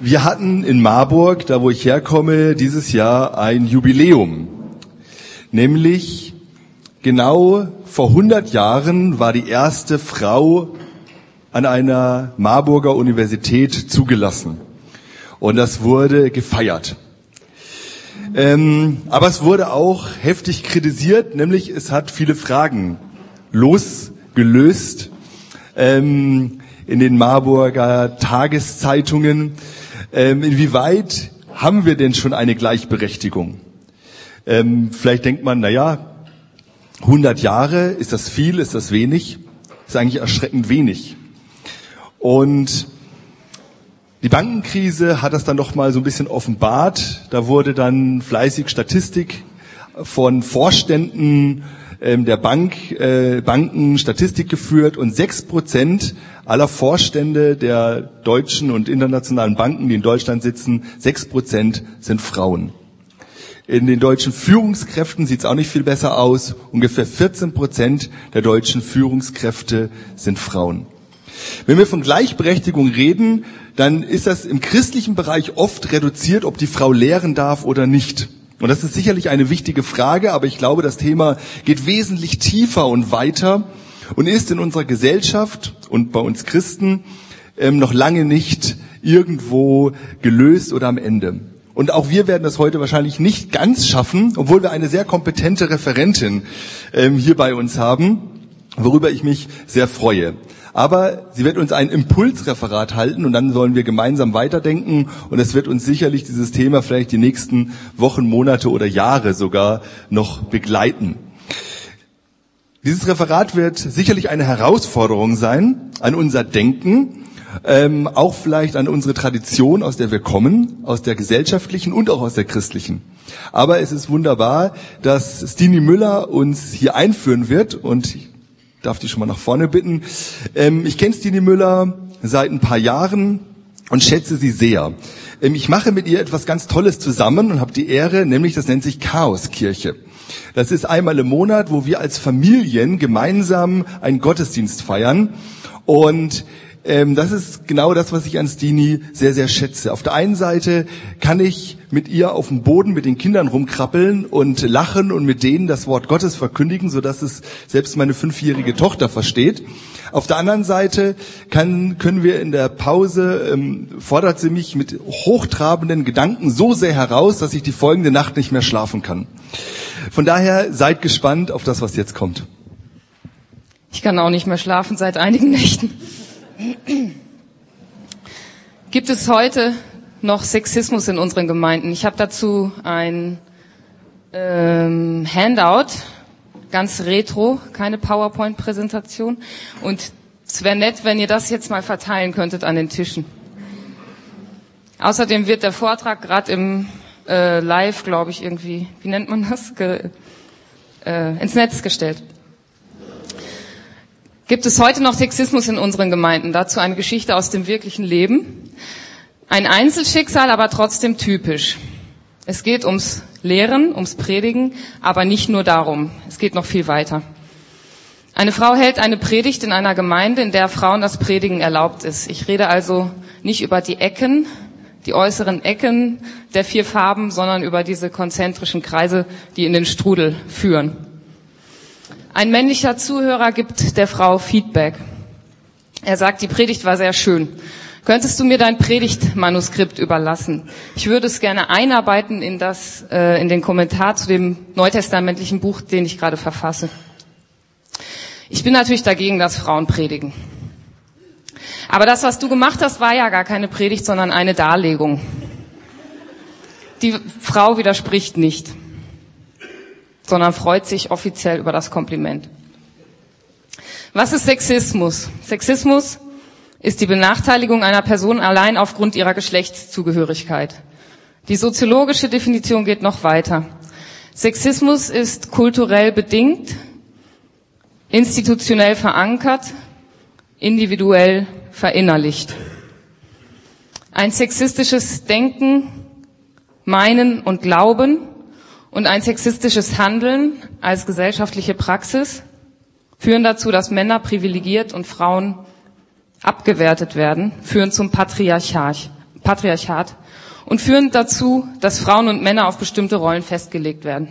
Wir hatten in Marburg, da wo ich herkomme, dieses Jahr ein Jubiläum. Nämlich genau vor 100 Jahren war die erste Frau an einer Marburger Universität zugelassen. Und das wurde gefeiert. Ähm, aber es wurde auch heftig kritisiert, nämlich es hat viele Fragen losgelöst ähm, in den Marburger Tageszeitungen. Ähm, inwieweit haben wir denn schon eine Gleichberechtigung? Ähm, vielleicht denkt man, na ja, 100 Jahre, ist das viel, ist das wenig? Ist eigentlich erschreckend wenig. Und die Bankenkrise hat das dann noch mal so ein bisschen offenbart. Da wurde dann fleißig Statistik von Vorständen ähm, der Bank, äh, Banken Statistik geführt und sechs Prozent aller Vorstände der deutschen und internationalen Banken, die in Deutschland sitzen, sechs Prozent sind Frauen. In den deutschen Führungskräften sieht es auch nicht viel besser aus. Ungefähr 14 Prozent der deutschen Führungskräfte sind Frauen. Wenn wir von Gleichberechtigung reden, dann ist das im christlichen Bereich oft reduziert, ob die Frau lehren darf oder nicht. Und das ist sicherlich eine wichtige Frage, aber ich glaube, das Thema geht wesentlich tiefer und weiter und ist in unserer Gesellschaft und bei uns Christen ähm, noch lange nicht irgendwo gelöst oder am Ende. Und auch wir werden das heute wahrscheinlich nicht ganz schaffen, obwohl wir eine sehr kompetente Referentin ähm, hier bei uns haben, worüber ich mich sehr freue. Aber sie wird uns ein Impulsreferat halten und dann sollen wir gemeinsam weiterdenken und es wird uns sicherlich dieses Thema vielleicht die nächsten Wochen, Monate oder Jahre sogar noch begleiten. Dieses Referat wird sicherlich eine Herausforderung sein an unser Denken, ähm, auch vielleicht an unsere Tradition, aus der wir kommen, aus der gesellschaftlichen und auch aus der christlichen. Aber es ist wunderbar, dass Stini Müller uns hier einführen wird und darf die schon mal nach vorne bitten. Ähm, ich kenne Stine Müller seit ein paar Jahren und schätze sie sehr. Ähm, ich mache mit ihr etwas ganz Tolles zusammen und habe die Ehre, nämlich das nennt sich Chaoskirche. Das ist einmal im Monat, wo wir als Familien gemeinsam einen Gottesdienst feiern. Und ähm, das ist genau das, was ich an Stini sehr, sehr schätze. Auf der einen Seite kann ich mit ihr auf dem Boden mit den Kindern rumkrabbeln und lachen und mit denen das Wort Gottes verkündigen, sodass es selbst meine fünfjährige Tochter versteht. Auf der anderen Seite kann, können wir in der Pause, ähm, fordert sie mich mit hochtrabenden Gedanken so sehr heraus, dass ich die folgende Nacht nicht mehr schlafen kann. Von daher seid gespannt auf das, was jetzt kommt. Ich kann auch nicht mehr schlafen seit einigen Nächten. Gibt es heute noch Sexismus in unseren Gemeinden? Ich habe dazu ein ähm, Handout, ganz retro, keine PowerPoint-Präsentation. Und es wäre nett, wenn ihr das jetzt mal verteilen könntet an den Tischen. Außerdem wird der Vortrag gerade im äh, Live, glaube ich, irgendwie, wie nennt man das, Ge äh, ins Netz gestellt. Gibt es heute noch Sexismus in unseren Gemeinden? Dazu eine Geschichte aus dem wirklichen Leben. Ein Einzelschicksal, aber trotzdem typisch. Es geht ums Lehren, ums Predigen, aber nicht nur darum. Es geht noch viel weiter. Eine Frau hält eine Predigt in einer Gemeinde, in der Frauen das Predigen erlaubt ist. Ich rede also nicht über die Ecken, die äußeren Ecken der vier Farben, sondern über diese konzentrischen Kreise, die in den Strudel führen. Ein männlicher Zuhörer gibt der Frau Feedback. Er sagt, die Predigt war sehr schön. Könntest du mir dein Predigtmanuskript überlassen? Ich würde es gerne einarbeiten in das, äh, in den Kommentar zu dem neutestamentlichen Buch, den ich gerade verfasse. Ich bin natürlich dagegen, dass Frauen predigen. Aber das, was du gemacht hast, war ja gar keine Predigt, sondern eine Darlegung. Die Frau widerspricht nicht sondern freut sich offiziell über das Kompliment. Was ist Sexismus? Sexismus ist die Benachteiligung einer Person allein aufgrund ihrer Geschlechtszugehörigkeit. Die soziologische Definition geht noch weiter. Sexismus ist kulturell bedingt, institutionell verankert, individuell verinnerlicht. Ein sexistisches Denken, Meinen und Glauben und ein sexistisches Handeln als gesellschaftliche Praxis führen dazu, dass Männer privilegiert und Frauen abgewertet werden, führen zum Patriarchat. Patriarchat und führen dazu, dass Frauen und Männer auf bestimmte Rollen festgelegt werden.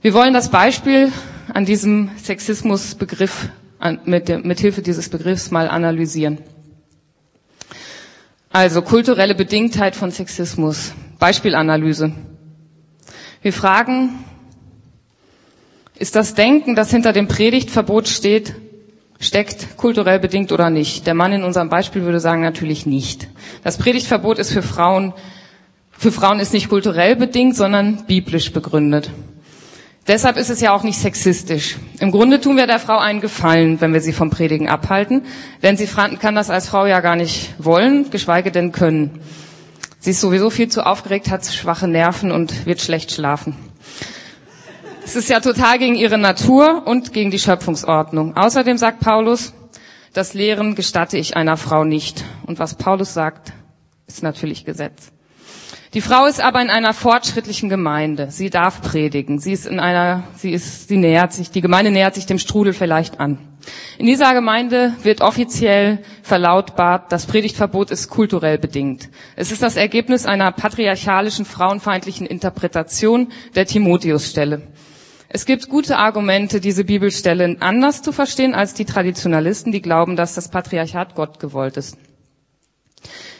Wir wollen das Beispiel an diesem Sexismusbegriff mit, mit Hilfe dieses Begriffs mal analysieren. Also kulturelle Bedingtheit von Sexismus. Beispielanalyse. Wir fragen, ist das Denken, das hinter dem Predigtverbot steht, steckt kulturell bedingt oder nicht? Der Mann in unserem Beispiel würde sagen, natürlich nicht. Das Predigtverbot ist für Frauen, für Frauen ist nicht kulturell bedingt, sondern biblisch begründet. Deshalb ist es ja auch nicht sexistisch. Im Grunde tun wir der Frau einen Gefallen, wenn wir sie vom Predigen abhalten, denn sie kann das als Frau ja gar nicht wollen, geschweige denn können. Sie ist sowieso viel zu aufgeregt, hat schwache Nerven und wird schlecht schlafen. Es ist ja total gegen ihre Natur und gegen die Schöpfungsordnung. Außerdem sagt Paulus, das Lehren gestatte ich einer Frau nicht. Und was Paulus sagt, ist natürlich Gesetz. Die Frau ist aber in einer fortschrittlichen Gemeinde. Sie darf predigen. Sie ist in einer, sie ist, sie nähert sich, die Gemeinde nähert sich dem Strudel vielleicht an. In dieser Gemeinde wird offiziell verlautbart, das Predigtverbot ist kulturell bedingt. Es ist das Ergebnis einer patriarchalischen, frauenfeindlichen Interpretation der Timotheusstelle. Es gibt gute Argumente, diese Bibelstelle anders zu verstehen als die Traditionalisten, die glauben, dass das Patriarchat Gott gewollt ist.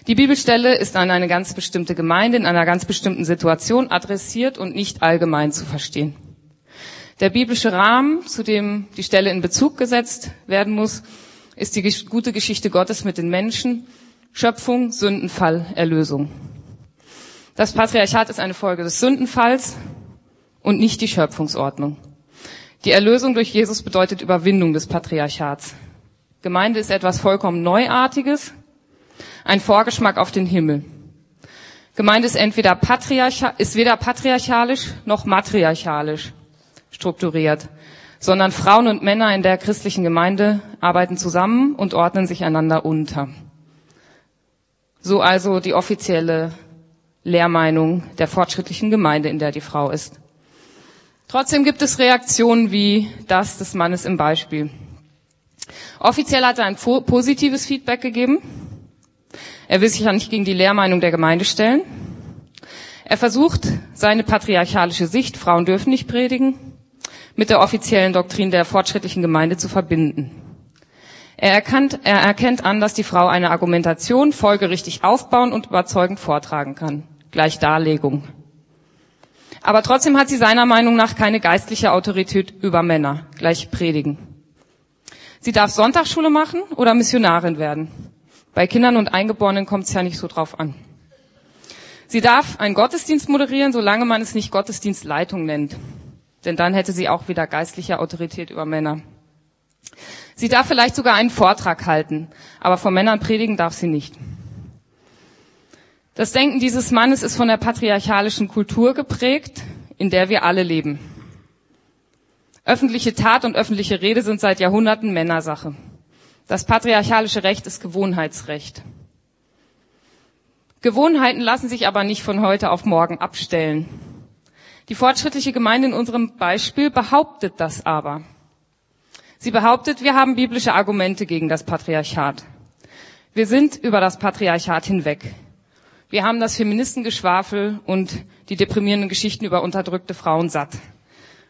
Die Bibelstelle ist an eine ganz bestimmte Gemeinde in einer ganz bestimmten Situation adressiert und nicht allgemein zu verstehen. Der biblische Rahmen, zu dem die Stelle in Bezug gesetzt werden muss, ist die gute Geschichte Gottes mit den Menschen, Schöpfung, Sündenfall, Erlösung. Das Patriarchat ist eine Folge des Sündenfalls und nicht die Schöpfungsordnung. Die Erlösung durch Jesus bedeutet Überwindung des Patriarchats. Gemeinde ist etwas vollkommen Neuartiges, ein Vorgeschmack auf den Himmel. Gemeinde ist entweder patriarchal, ist weder patriarchalisch noch matriarchalisch strukturiert, sondern Frauen und Männer in der christlichen Gemeinde arbeiten zusammen und ordnen sich einander unter. So also die offizielle Lehrmeinung der fortschrittlichen Gemeinde, in der die Frau ist. Trotzdem gibt es Reaktionen wie das des Mannes im Beispiel. Offiziell hat er ein positives Feedback gegeben. Er will sich ja nicht gegen die Lehrmeinung der Gemeinde stellen. Er versucht, seine patriarchalische Sicht, Frauen dürfen nicht predigen, mit der offiziellen Doktrin der fortschrittlichen Gemeinde zu verbinden. Er, erkannt, er erkennt an, dass die Frau eine Argumentation folgerichtig aufbauen und überzeugend vortragen kann. Gleich Darlegung. Aber trotzdem hat sie seiner Meinung nach keine geistliche Autorität über Männer. Gleich predigen. Sie darf Sonntagsschule machen oder Missionarin werden. Bei Kindern und Eingeborenen kommt es ja nicht so drauf an. Sie darf einen Gottesdienst moderieren, solange man es nicht Gottesdienstleitung nennt. Denn dann hätte sie auch wieder geistliche Autorität über Männer. Sie darf vielleicht sogar einen Vortrag halten, aber vor Männern predigen darf sie nicht. Das Denken dieses Mannes ist von der patriarchalischen Kultur geprägt, in der wir alle leben. Öffentliche Tat und öffentliche Rede sind seit Jahrhunderten Männersache. Das patriarchalische Recht ist Gewohnheitsrecht. Gewohnheiten lassen sich aber nicht von heute auf morgen abstellen. Die fortschrittliche Gemeinde in unserem Beispiel behauptet das aber. Sie behauptet, wir haben biblische Argumente gegen das Patriarchat. Wir sind über das Patriarchat hinweg. Wir haben das Feministengeschwafel und die deprimierenden Geschichten über unterdrückte Frauen satt.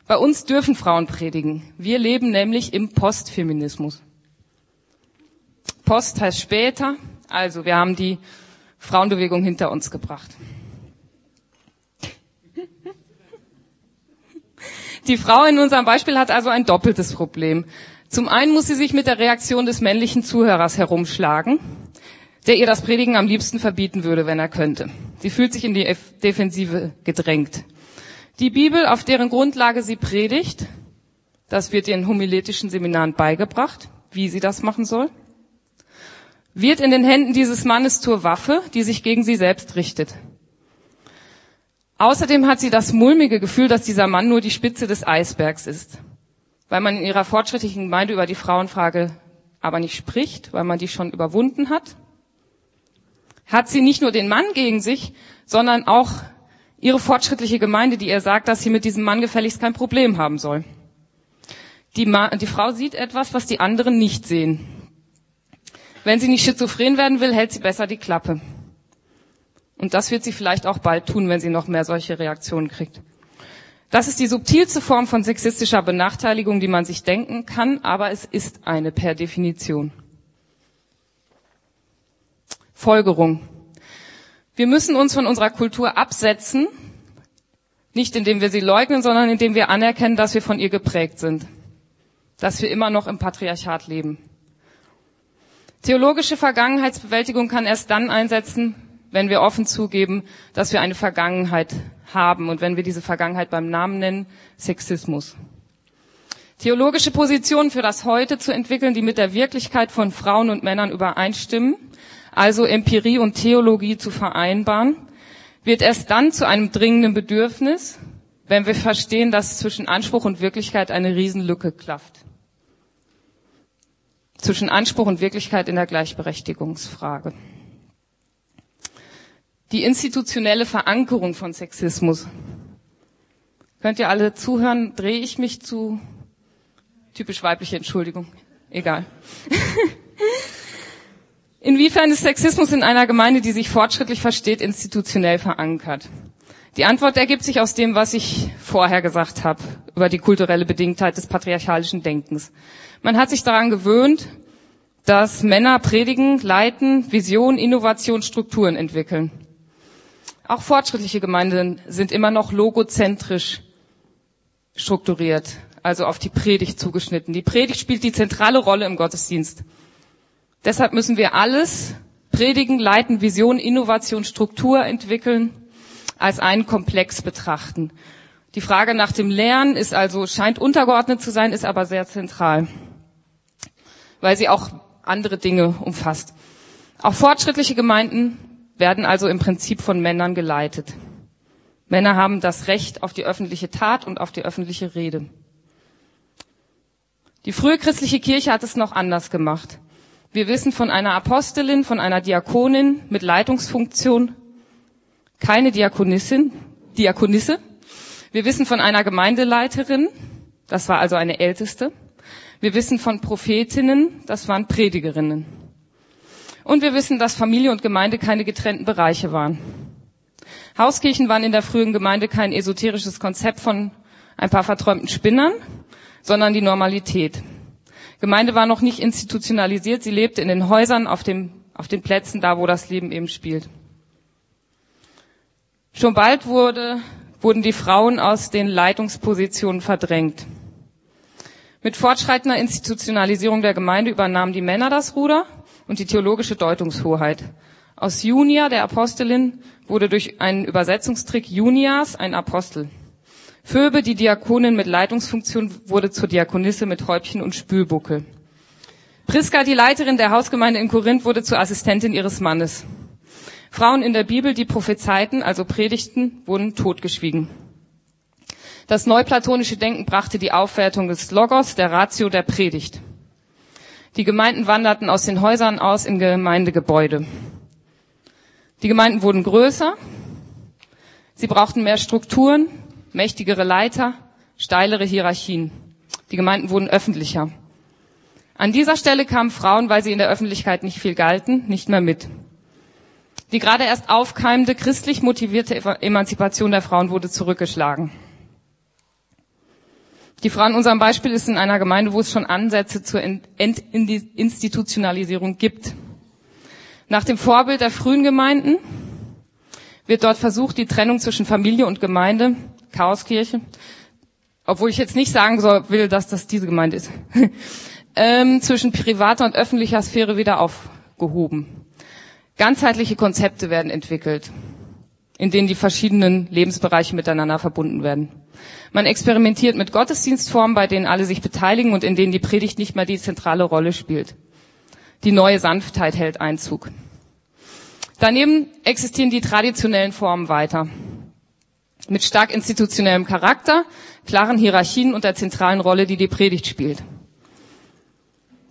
Bei uns dürfen Frauen predigen. Wir leben nämlich im Postfeminismus. Post heißt später. Also wir haben die Frauenbewegung hinter uns gebracht. Die Frau in unserem Beispiel hat also ein doppeltes Problem. Zum einen muss sie sich mit der Reaktion des männlichen Zuhörers herumschlagen, der ihr das Predigen am liebsten verbieten würde, wenn er könnte. Sie fühlt sich in die Defensive gedrängt. Die Bibel, auf deren Grundlage sie predigt, das wird ihr in homiletischen Seminaren beigebracht, wie sie das machen soll wird in den Händen dieses Mannes zur Waffe, die sich gegen sie selbst richtet. Außerdem hat sie das mulmige Gefühl, dass dieser Mann nur die Spitze des Eisbergs ist, weil man in ihrer fortschrittlichen Gemeinde über die Frauenfrage aber nicht spricht, weil man die schon überwunden hat. Hat sie nicht nur den Mann gegen sich, sondern auch ihre fortschrittliche Gemeinde, die ihr sagt, dass sie mit diesem Mann gefälligst kein Problem haben soll. Die, Ma die Frau sieht etwas, was die anderen nicht sehen. Wenn sie nicht schizophren werden will, hält sie besser die Klappe. Und das wird sie vielleicht auch bald tun, wenn sie noch mehr solche Reaktionen kriegt. Das ist die subtilste Form von sexistischer Benachteiligung, die man sich denken kann, aber es ist eine per Definition. Folgerung. Wir müssen uns von unserer Kultur absetzen, nicht indem wir sie leugnen, sondern indem wir anerkennen, dass wir von ihr geprägt sind, dass wir immer noch im Patriarchat leben. Theologische Vergangenheitsbewältigung kann erst dann einsetzen, wenn wir offen zugeben, dass wir eine Vergangenheit haben und wenn wir diese Vergangenheit beim Namen nennen, Sexismus. Theologische Positionen für das Heute zu entwickeln, die mit der Wirklichkeit von Frauen und Männern übereinstimmen, also Empirie und Theologie zu vereinbaren, wird erst dann zu einem dringenden Bedürfnis, wenn wir verstehen, dass zwischen Anspruch und Wirklichkeit eine Riesenlücke klafft. Zwischen Anspruch und Wirklichkeit in der Gleichberechtigungsfrage. Die institutionelle Verankerung von Sexismus. Könnt ihr alle zuhören? Drehe ich mich zu typisch weibliche Entschuldigung. Egal. Inwiefern ist Sexismus in einer Gemeinde, die sich fortschrittlich versteht, institutionell verankert? Die Antwort ergibt sich aus dem, was ich vorher gesagt habe über die kulturelle Bedingtheit des patriarchalischen Denkens. Man hat sich daran gewöhnt, dass Männer predigen, leiten, Vision, Innovation, Strukturen entwickeln. Auch fortschrittliche Gemeinden sind immer noch logozentrisch strukturiert, also auf die Predigt zugeschnitten. Die Predigt spielt die zentrale Rolle im Gottesdienst. Deshalb müssen wir alles predigen, leiten, Vision, Innovation, Struktur entwickeln, als einen Komplex betrachten. Die Frage nach dem Lernen ist also, scheint untergeordnet zu sein, ist aber sehr zentral, weil sie auch andere Dinge umfasst. Auch fortschrittliche Gemeinden werden also im Prinzip von Männern geleitet. Männer haben das Recht auf die öffentliche Tat und auf die öffentliche Rede. Die frühe christliche Kirche hat es noch anders gemacht. Wir wissen von einer Apostelin, von einer Diakonin mit Leitungsfunktion, keine Diakonissin, Diakonisse. Wir wissen von einer Gemeindeleiterin, das war also eine Älteste. Wir wissen von Prophetinnen, das waren Predigerinnen. Und wir wissen, dass Familie und Gemeinde keine getrennten Bereiche waren. Hauskirchen waren in der frühen Gemeinde kein esoterisches Konzept von ein paar verträumten Spinnern, sondern die Normalität. Gemeinde war noch nicht institutionalisiert, sie lebte in den Häusern, auf, dem, auf den Plätzen, da wo das Leben eben spielt. Schon bald wurde, wurden die Frauen aus den Leitungspositionen verdrängt. Mit fortschreitender Institutionalisierung der Gemeinde übernahmen die Männer das Ruder und die theologische Deutungshoheit. Aus Junia, der Apostelin, wurde durch einen Übersetzungstrick Junias ein Apostel. Phoebe, die Diakonin mit Leitungsfunktion, wurde zur Diakonisse mit Häubchen und Spülbuckel. Priska, die Leiterin der Hausgemeinde in Korinth, wurde zur Assistentin ihres Mannes. Frauen in der Bibel, die prophezeiten, also predigten, wurden totgeschwiegen. Das neuplatonische Denken brachte die Aufwertung des Logos, der Ratio der Predigt. Die Gemeinden wanderten aus den Häusern aus in Gemeindegebäude. Die Gemeinden wurden größer, sie brauchten mehr Strukturen, mächtigere Leiter, steilere Hierarchien. Die Gemeinden wurden öffentlicher. An dieser Stelle kamen Frauen, weil sie in der Öffentlichkeit nicht viel galten, nicht mehr mit. Die gerade erst aufkeimende christlich motivierte Emanzipation der Frauen wurde zurückgeschlagen. Die Frau in unserem Beispiel ist in einer Gemeinde, wo es schon Ansätze zur Institutionalisierung gibt. Nach dem Vorbild der frühen Gemeinden wird dort versucht, die Trennung zwischen Familie und Gemeinde Chaoskirche. Obwohl ich jetzt nicht sagen soll, will, dass das diese Gemeinde ist. ähm, zwischen privater und öffentlicher Sphäre wieder aufgehoben. Ganzheitliche Konzepte werden entwickelt, in denen die verschiedenen Lebensbereiche miteinander verbunden werden. Man experimentiert mit Gottesdienstformen, bei denen alle sich beteiligen und in denen die Predigt nicht mehr die zentrale Rolle spielt. Die neue Sanftheit hält Einzug. Daneben existieren die traditionellen Formen weiter mit stark institutionellem Charakter, klaren Hierarchien und der zentralen Rolle, die die Predigt spielt.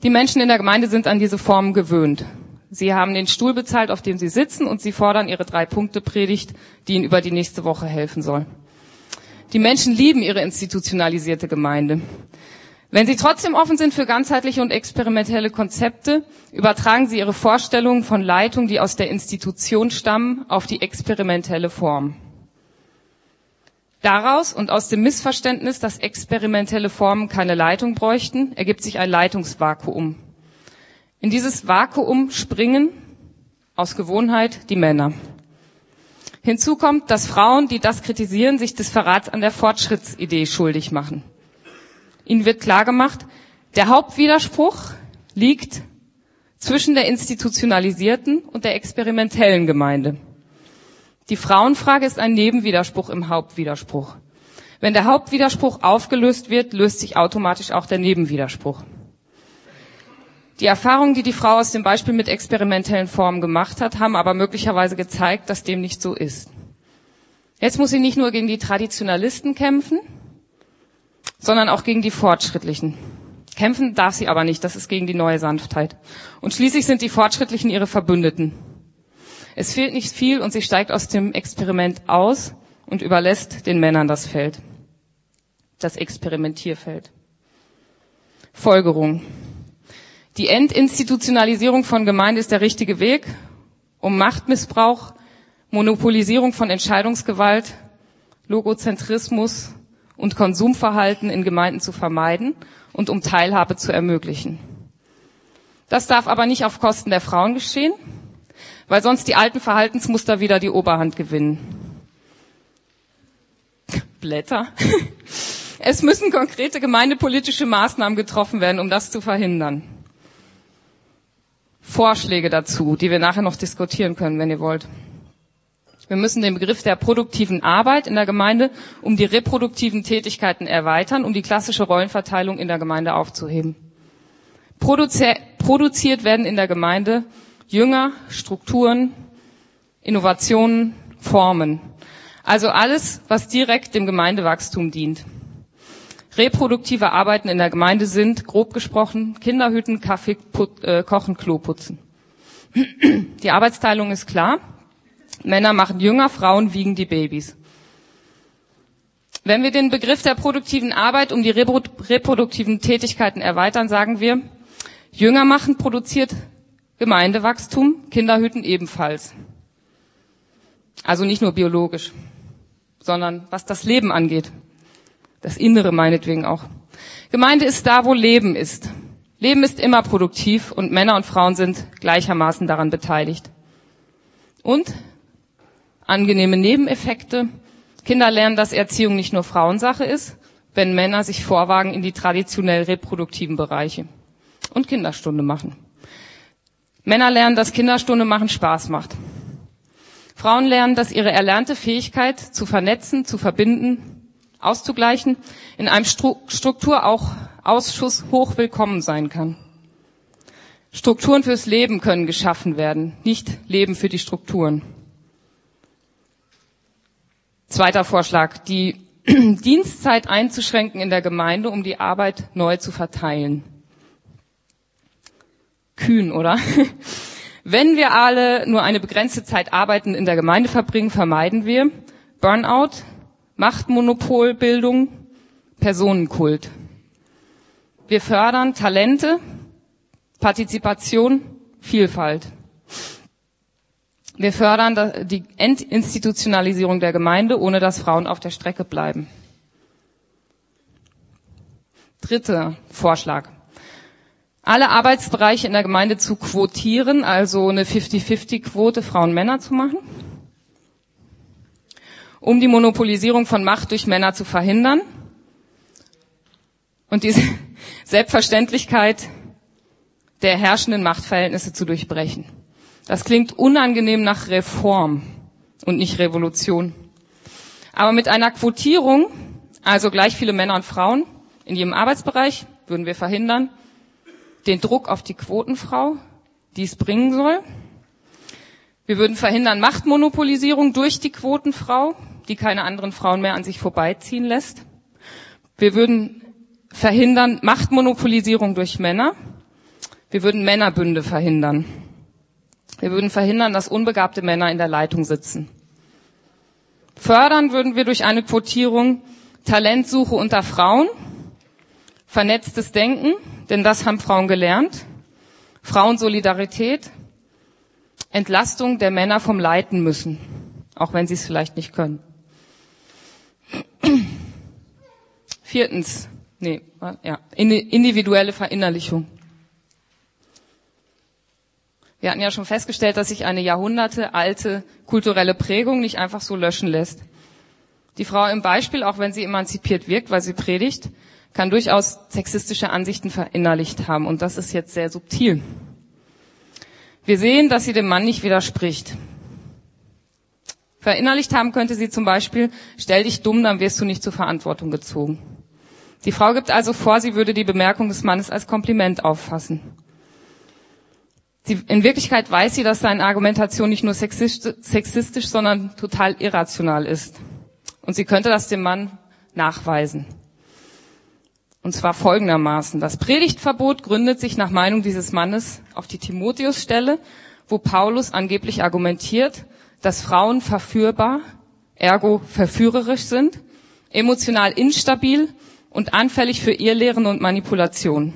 Die Menschen in der Gemeinde sind an diese Formen gewöhnt. Sie haben den Stuhl bezahlt, auf dem sie sitzen, und sie fordern ihre drei Punkte Predigt, die ihnen über die nächste Woche helfen soll. Die Menschen lieben ihre institutionalisierte Gemeinde. Wenn Sie trotzdem offen sind für ganzheitliche und experimentelle Konzepte, übertragen Sie Ihre Vorstellungen von Leitung, die aus der Institution stammen, auf die experimentelle Form. Daraus und aus dem Missverständnis, dass experimentelle Formen keine Leitung bräuchten, ergibt sich ein Leitungsvakuum. In dieses Vakuum springen aus Gewohnheit die Männer. Hinzu kommt, dass Frauen, die das kritisieren, sich des Verrats an der Fortschrittsidee schuldig machen. Ihnen wird klargemacht, der Hauptwiderspruch liegt zwischen der institutionalisierten und der experimentellen Gemeinde. Die Frauenfrage ist ein Nebenwiderspruch im Hauptwiderspruch. Wenn der Hauptwiderspruch aufgelöst wird, löst sich automatisch auch der Nebenwiderspruch. Die Erfahrungen, die die Frau aus dem Beispiel mit experimentellen Formen gemacht hat, haben aber möglicherweise gezeigt, dass dem nicht so ist. Jetzt muss sie nicht nur gegen die Traditionalisten kämpfen, sondern auch gegen die Fortschrittlichen. Kämpfen darf sie aber nicht, das ist gegen die neue Sanftheit. Und schließlich sind die Fortschrittlichen ihre Verbündeten. Es fehlt nicht viel und sie steigt aus dem Experiment aus und überlässt den Männern das Feld. Das Experimentierfeld. Folgerung. Die Entinstitutionalisierung von Gemeinde ist der richtige Weg, um Machtmissbrauch, Monopolisierung von Entscheidungsgewalt, Logozentrismus und Konsumverhalten in Gemeinden zu vermeiden und um Teilhabe zu ermöglichen. Das darf aber nicht auf Kosten der Frauen geschehen, weil sonst die alten Verhaltensmuster wieder die Oberhand gewinnen. Blätter. Es müssen konkrete gemeindepolitische Maßnahmen getroffen werden, um das zu verhindern. Vorschläge dazu, die wir nachher noch diskutieren können, wenn ihr wollt. Wir müssen den Begriff der produktiven Arbeit in der Gemeinde um die reproduktiven Tätigkeiten erweitern, um die klassische Rollenverteilung in der Gemeinde aufzuheben. Produzi produziert werden in der Gemeinde Jünger, Strukturen, Innovationen, Formen. Also alles, was direkt dem Gemeindewachstum dient. Reproduktive Arbeiten in der Gemeinde sind, grob gesprochen, Kinderhüten, Kaffee, put, äh, Kochen, Klo putzen. Die Arbeitsteilung ist klar. Männer machen Jünger, Frauen wiegen die Babys. Wenn wir den Begriff der produktiven Arbeit um die reproduktiven Tätigkeiten erweitern, sagen wir, Jünger machen produziert Gemeindewachstum, Kinderhüten ebenfalls. Also nicht nur biologisch, sondern was das Leben angeht. Das Innere meinetwegen auch. Gemeinde ist da, wo Leben ist. Leben ist immer produktiv und Männer und Frauen sind gleichermaßen daran beteiligt. Und angenehme Nebeneffekte. Kinder lernen, dass Erziehung nicht nur Frauensache ist, wenn Männer sich vorwagen in die traditionell reproduktiven Bereiche und Kinderstunde machen. Männer lernen, dass Kinderstunde machen Spaß macht. Frauen lernen, dass ihre erlernte Fähigkeit zu vernetzen, zu verbinden, auszugleichen, in einem Struktur auch Ausschuss hoch willkommen sein kann. Strukturen fürs Leben können geschaffen werden, nicht Leben für die Strukturen. Zweiter Vorschlag, die Dienstzeit einzuschränken in der Gemeinde, um die Arbeit neu zu verteilen. Kühn, oder? Wenn wir alle nur eine begrenzte Zeit arbeiten in der Gemeinde verbringen, vermeiden wir Burnout, Machtmonopolbildung, Personenkult. Wir fördern Talente, Partizipation, Vielfalt. Wir fördern die Entinstitutionalisierung der Gemeinde, ohne dass Frauen auf der Strecke bleiben. Dritter Vorschlag. Alle Arbeitsbereiche in der Gemeinde zu quotieren, also eine 50-50-Quote Frauen-Männer zu machen, um die Monopolisierung von Macht durch Männer zu verhindern und diese Selbstverständlichkeit der herrschenden Machtverhältnisse zu durchbrechen. Das klingt unangenehm nach Reform und nicht Revolution. Aber mit einer Quotierung, also gleich viele Männer und Frauen in jedem Arbeitsbereich, würden wir verhindern den Druck auf die Quotenfrau, die es bringen soll. Wir würden verhindern Machtmonopolisierung durch die Quotenfrau, die keine anderen Frauen mehr an sich vorbeiziehen lässt. Wir würden verhindern Machtmonopolisierung durch Männer. Wir würden Männerbünde verhindern. Wir würden verhindern, dass unbegabte Männer in der Leitung sitzen. Fördern würden wir durch eine Quotierung Talentsuche unter Frauen, Vernetztes Denken, denn das haben Frauen gelernt. Frauensolidarität. Entlastung der Männer vom Leiten müssen, auch wenn sie es vielleicht nicht können. Viertens, nee, ja, individuelle Verinnerlichung. Wir hatten ja schon festgestellt, dass sich eine jahrhundertealte kulturelle Prägung nicht einfach so löschen lässt. Die Frau im Beispiel, auch wenn sie emanzipiert wirkt, weil sie predigt, kann durchaus sexistische Ansichten verinnerlicht haben. Und das ist jetzt sehr subtil. Wir sehen, dass sie dem Mann nicht widerspricht. Verinnerlicht haben könnte sie zum Beispiel, stell dich dumm, dann wirst du nicht zur Verantwortung gezogen. Die Frau gibt also vor, sie würde die Bemerkung des Mannes als Kompliment auffassen. Sie, in Wirklichkeit weiß sie, dass seine Argumentation nicht nur sexistisch, sondern total irrational ist. Und sie könnte das dem Mann nachweisen. Und zwar folgendermaßen. Das Predigtverbot gründet sich nach Meinung dieses Mannes auf die Timotheus-Stelle, wo Paulus angeblich argumentiert, dass Frauen verführbar, ergo verführerisch sind, emotional instabil und anfällig für Irrlehren und Manipulation.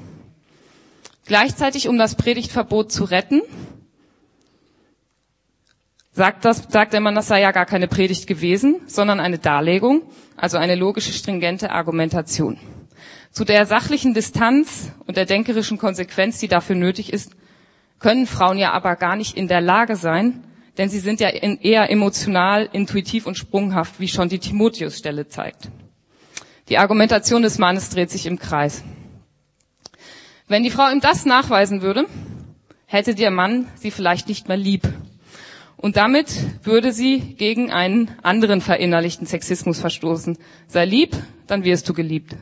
Gleichzeitig, um das Predigtverbot zu retten, sagt, das, sagt der Mann, das sei ja gar keine Predigt gewesen, sondern eine Darlegung, also eine logische, stringente Argumentation. Zu der sachlichen Distanz und der denkerischen Konsequenz, die dafür nötig ist, können Frauen ja aber gar nicht in der Lage sein, denn sie sind ja eher emotional, intuitiv und sprunghaft, wie schon die Timotheus-Stelle zeigt. Die Argumentation des Mannes dreht sich im Kreis. Wenn die Frau ihm das nachweisen würde, hätte der Mann sie vielleicht nicht mehr lieb. Und damit würde sie gegen einen anderen verinnerlichten Sexismus verstoßen. Sei lieb, dann wirst du geliebt.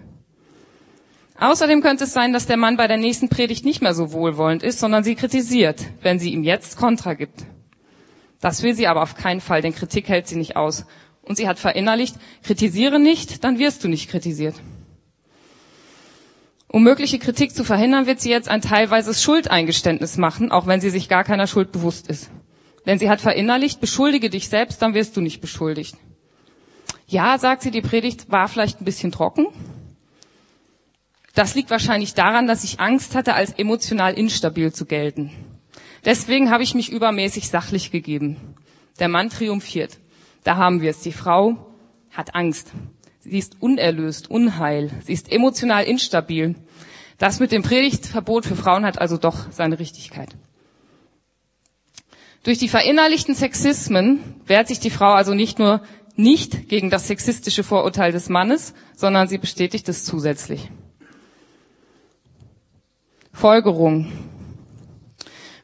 Außerdem könnte es sein, dass der Mann bei der nächsten Predigt nicht mehr so wohlwollend ist, sondern sie kritisiert, wenn sie ihm jetzt Kontra gibt. Das will sie aber auf keinen Fall, denn Kritik hält sie nicht aus. Und sie hat verinnerlicht, kritisiere nicht, dann wirst du nicht kritisiert. Um mögliche Kritik zu verhindern, wird sie jetzt ein teilweises Schuldeingeständnis machen, auch wenn sie sich gar keiner Schuld bewusst ist. Denn sie hat verinnerlicht, beschuldige dich selbst, dann wirst du nicht beschuldigt. Ja, sagt sie, die Predigt war vielleicht ein bisschen trocken. Das liegt wahrscheinlich daran, dass ich Angst hatte, als emotional instabil zu gelten. Deswegen habe ich mich übermäßig sachlich gegeben. Der Mann triumphiert. Da haben wir es. Die Frau hat Angst. Sie ist unerlöst, unheil. Sie ist emotional instabil. Das mit dem Predigtverbot für Frauen hat also doch seine Richtigkeit. Durch die verinnerlichten Sexismen wehrt sich die Frau also nicht nur nicht gegen das sexistische Vorurteil des Mannes, sondern sie bestätigt es zusätzlich. Folgerung.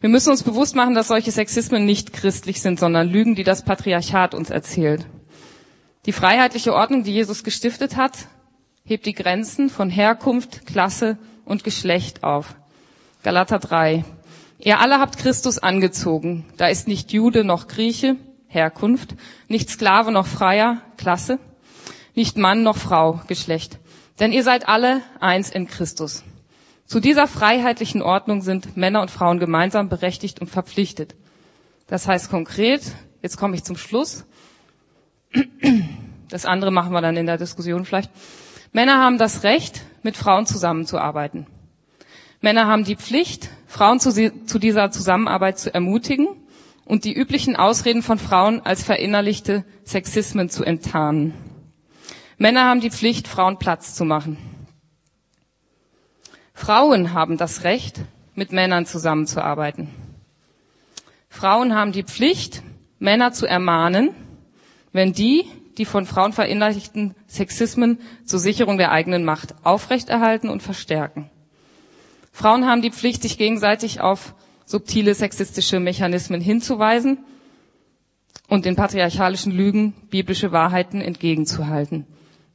Wir müssen uns bewusst machen, dass solche Sexismen nicht christlich sind, sondern Lügen, die das Patriarchat uns erzählt. Die freiheitliche Ordnung, die Jesus gestiftet hat, hebt die Grenzen von Herkunft, Klasse und Geschlecht auf. Galater 3. Ihr alle habt Christus angezogen. Da ist nicht Jude noch Grieche, Herkunft, nicht Sklave noch Freier, Klasse, nicht Mann noch Frau, Geschlecht. Denn ihr seid alle eins in Christus. Zu dieser freiheitlichen Ordnung sind Männer und Frauen gemeinsam berechtigt und verpflichtet. Das heißt konkret, jetzt komme ich zum Schluss, das andere machen wir dann in der Diskussion vielleicht. Männer haben das Recht, mit Frauen zusammenzuarbeiten. Männer haben die Pflicht, Frauen zu, zu dieser Zusammenarbeit zu ermutigen und die üblichen Ausreden von Frauen als verinnerlichte Sexismen zu enttarnen. Männer haben die Pflicht, Frauen Platz zu machen. Frauen haben das Recht, mit Männern zusammenzuarbeiten. Frauen haben die Pflicht, Männer zu ermahnen, wenn die, die von Frauen verinnerlichten Sexismen zur Sicherung der eigenen Macht aufrechterhalten und verstärken. Frauen haben die Pflicht, sich gegenseitig auf subtile sexistische Mechanismen hinzuweisen und den patriarchalischen Lügen biblische Wahrheiten entgegenzuhalten.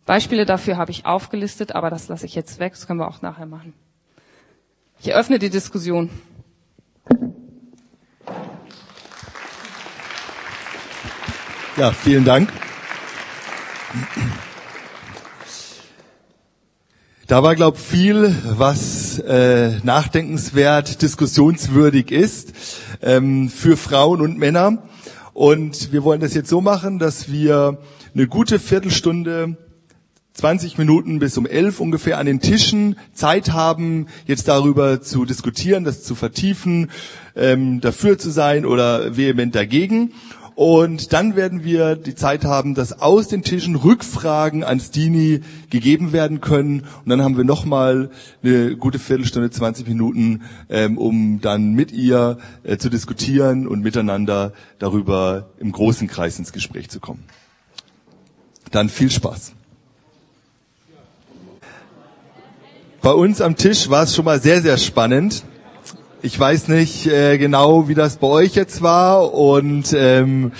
Beispiele dafür habe ich aufgelistet, aber das lasse ich jetzt weg, das können wir auch nachher machen. Ich eröffne die Diskussion. Ja, vielen Dank. Da war, glaube ich, viel, was äh, nachdenkenswert, diskussionswürdig ist ähm, für Frauen und Männer. Und wir wollen das jetzt so machen, dass wir eine gute Viertelstunde 20 Minuten bis um 11 ungefähr an den Tischen Zeit haben, jetzt darüber zu diskutieren, das zu vertiefen, ähm, dafür zu sein oder vehement dagegen. Und dann werden wir die Zeit haben, dass aus den Tischen Rückfragen ans Dini gegeben werden können. Und dann haben wir nochmal eine gute Viertelstunde, 20 Minuten, ähm, um dann mit ihr äh, zu diskutieren und miteinander darüber im großen Kreis ins Gespräch zu kommen. Dann viel Spaß. Bei uns am Tisch war es schon mal sehr, sehr spannend. Ich weiß nicht äh, genau, wie das bei euch jetzt war und ähm,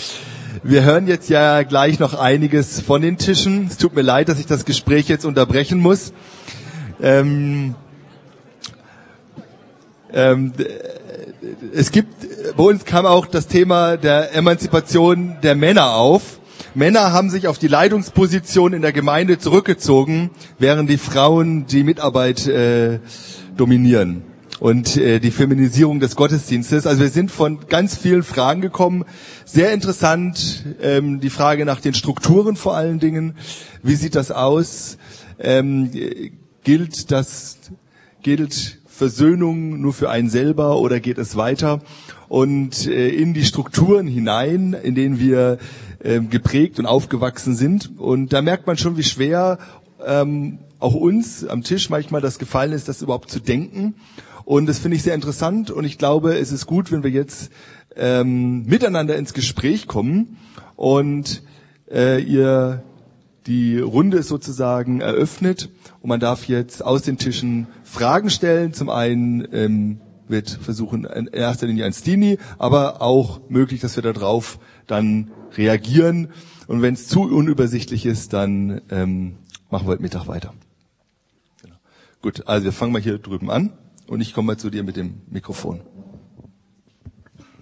wir hören jetzt ja gleich noch einiges von den Tischen. Es tut mir leid, dass ich das Gespräch jetzt unterbrechen muss. Ähm, ähm, es gibt, bei uns kam auch das Thema der Emanzipation der Männer auf. Männer haben sich auf die Leitungsposition in der Gemeinde zurückgezogen, während die Frauen die Mitarbeit äh, dominieren und äh, die Feminisierung des Gottesdienstes. Also wir sind von ganz vielen Fragen gekommen. Sehr interessant ähm, die Frage nach den Strukturen vor allen Dingen. Wie sieht das aus? Ähm, gilt das gilt Versöhnung nur für einen selber oder geht es weiter? Und äh, in die Strukturen hinein, in denen wir äh, geprägt und aufgewachsen sind. Und da merkt man schon, wie schwer ähm, auch uns am Tisch manchmal das gefallen ist, das überhaupt zu denken und das finde ich sehr interessant und ich glaube, es ist gut, wenn wir jetzt ähm, miteinander ins Gespräch kommen und äh, ihr die Runde ist sozusagen eröffnet und man darf jetzt aus den Tischen Fragen stellen. Zum einen ähm, wird versuchen in erster Linie ein Stini, aber auch möglich, dass wir darauf dann reagieren. Und wenn es zu unübersichtlich ist, dann ähm, machen wir heute Mittag weiter. Genau. Gut, also wir fangen mal hier drüben an. Und ich komme mal zu dir mit dem Mikrofon.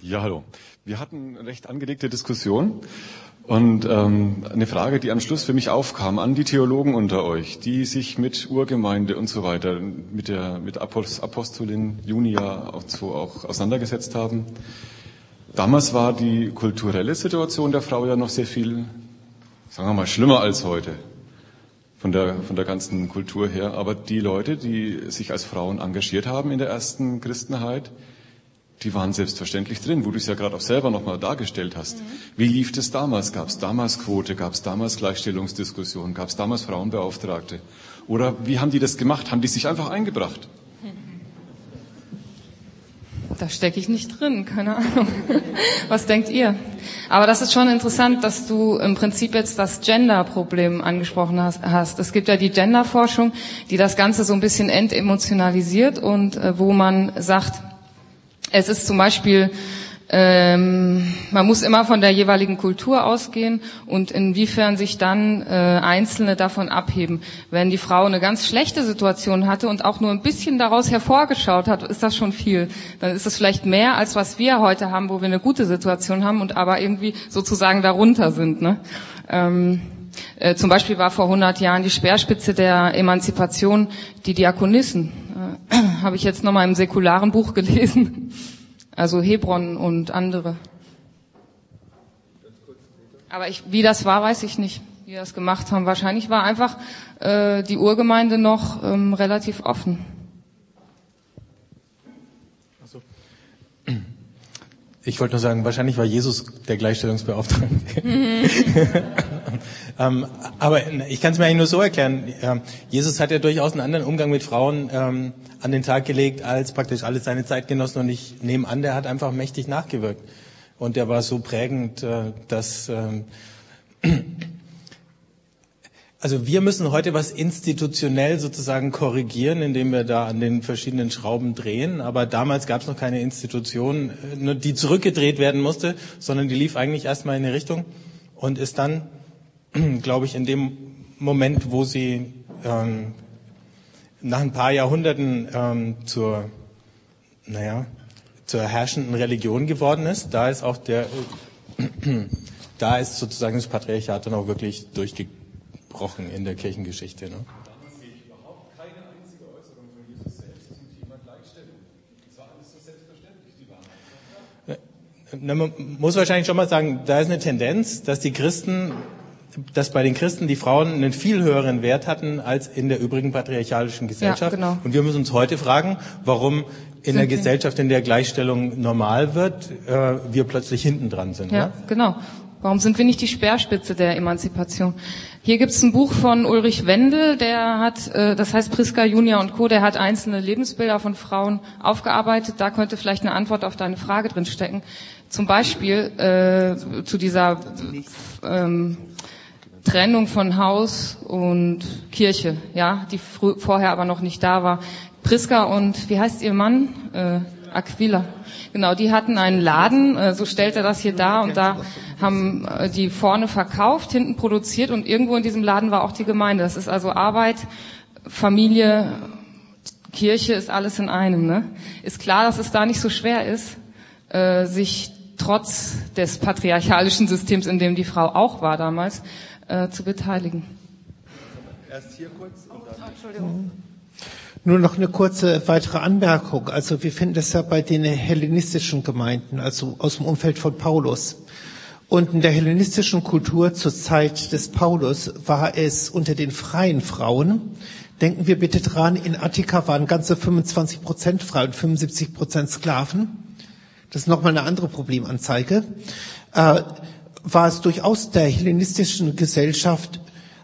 Ja, hallo. Wir hatten eine recht angelegte Diskussion und ähm, eine Frage, die am Schluss für mich aufkam an die Theologen unter euch, die sich mit Urgemeinde und so weiter, mit der mit Apostolin Junia auch, so auch auseinandergesetzt haben. Damals war die kulturelle Situation der Frau ja noch sehr viel, sagen wir mal, schlimmer als heute von der, von der ganzen Kultur her. Aber die Leute, die sich als Frauen engagiert haben in der ersten Christenheit, die waren selbstverständlich drin, wo du es ja gerade auch selber nochmal dargestellt hast. Mhm. Wie lief das damals? Gab es damals Quote? Gab es damals Gleichstellungsdiskussionen? Gab es damals Frauenbeauftragte? Oder wie haben die das gemacht? Haben die sich einfach eingebracht? Da stecke ich nicht drin, keine Ahnung. Was denkt ihr? Aber das ist schon interessant, dass du im Prinzip jetzt das Gender-Problem angesprochen hast. Es gibt ja die Gender-Forschung, die das Ganze so ein bisschen entemotionalisiert und äh, wo man sagt, es ist zum Beispiel ähm, man muss immer von der jeweiligen Kultur ausgehen und inwiefern sich dann äh, Einzelne davon abheben. Wenn die Frau eine ganz schlechte Situation hatte und auch nur ein bisschen daraus hervorgeschaut hat, ist das schon viel. Dann ist es vielleicht mehr, als was wir heute haben, wo wir eine gute Situation haben und aber irgendwie sozusagen darunter sind. Ne? Ähm, äh, zum Beispiel war vor 100 Jahren die Speerspitze der Emanzipation die Diakonissen. Äh, Habe ich jetzt nochmal im säkularen Buch gelesen. Also Hebron und andere. Aber ich, wie das war, weiß ich nicht, wie das gemacht haben. Wahrscheinlich war einfach äh, die Urgemeinde noch ähm, relativ offen. Ich wollte nur sagen, wahrscheinlich war Jesus der Gleichstellungsbeauftragte. Mhm. ähm, aber ich kann es mir eigentlich nur so erklären. Ähm, Jesus hat ja durchaus einen anderen Umgang mit Frauen ähm, an den Tag gelegt als praktisch alle seine Zeitgenossen. Und ich nehme an, der hat einfach mächtig nachgewirkt. Und der war so prägend, äh, dass ähm, also wir müssen heute was institutionell sozusagen korrigieren, indem wir da an den verschiedenen Schrauben drehen. Aber damals gab es noch keine Institution, äh, die zurückgedreht werden musste, sondern die lief eigentlich erstmal in eine Richtung und ist dann, glaube ich, in dem Moment, wo sie ähm, nach ein paar Jahrhunderten ähm, zur, naja, zur herrschenden Religion geworden ist, da ist auch der, äh, da ist sozusagen das Patriarchat dann auch wirklich durchgegangen gebrochen in der Kirchengeschichte. Ne? Damals sehe ich überhaupt keine einzige Äußerung von Jesus selbst zum Thema Gleichstellung. Das war alles so selbstverständlich, die Wahrheit. Na, man muss wahrscheinlich schon mal sagen, da ist eine Tendenz, dass die Christen dass bei den Christen die Frauen einen viel höheren Wert hatten als in der übrigen patriarchalischen Gesellschaft. Ja, genau. Und wir müssen uns heute fragen, warum in einer Gesellschaft, in der Gleichstellung normal wird, äh, wir plötzlich hinten dran sind. Ja, Ne? genau. Warum sind wir nicht die Speerspitze der Emanzipation? Hier gibt's ein Buch von Ulrich Wendel, der hat, äh, das heißt Priska Junior und Co., der hat einzelne Lebensbilder von Frauen aufgearbeitet. Da könnte vielleicht eine Antwort auf deine Frage drin stecken. Zum Beispiel äh, zu dieser ähm, Trennung von Haus und Kirche, ja, die vorher aber noch nicht da war. Priska und wie heißt ihr Mann? Äh, Aquila. Genau, die hatten einen Laden, äh, so stellt er das hier dar und da haben äh, die vorne verkauft, hinten produziert und irgendwo in diesem Laden war auch die Gemeinde. Das ist also Arbeit, Familie, Kirche ist alles in einem. Ne? Ist klar, dass es da nicht so schwer ist, äh, sich trotz des patriarchalischen Systems, in dem die Frau auch war damals, äh, zu beteiligen. Erst hier kurz und dann. Nur noch eine kurze weitere Anmerkung. Also wir finden das ja bei den hellenistischen Gemeinden, also aus dem Umfeld von Paulus. Und in der hellenistischen Kultur zur Zeit des Paulus war es unter den freien Frauen, denken wir bitte dran, in Attika waren ganze 25 Prozent frei und 75 Prozent Sklaven. Das ist nochmal eine andere Problemanzeige. Äh, war es durchaus der hellenistischen Gesellschaft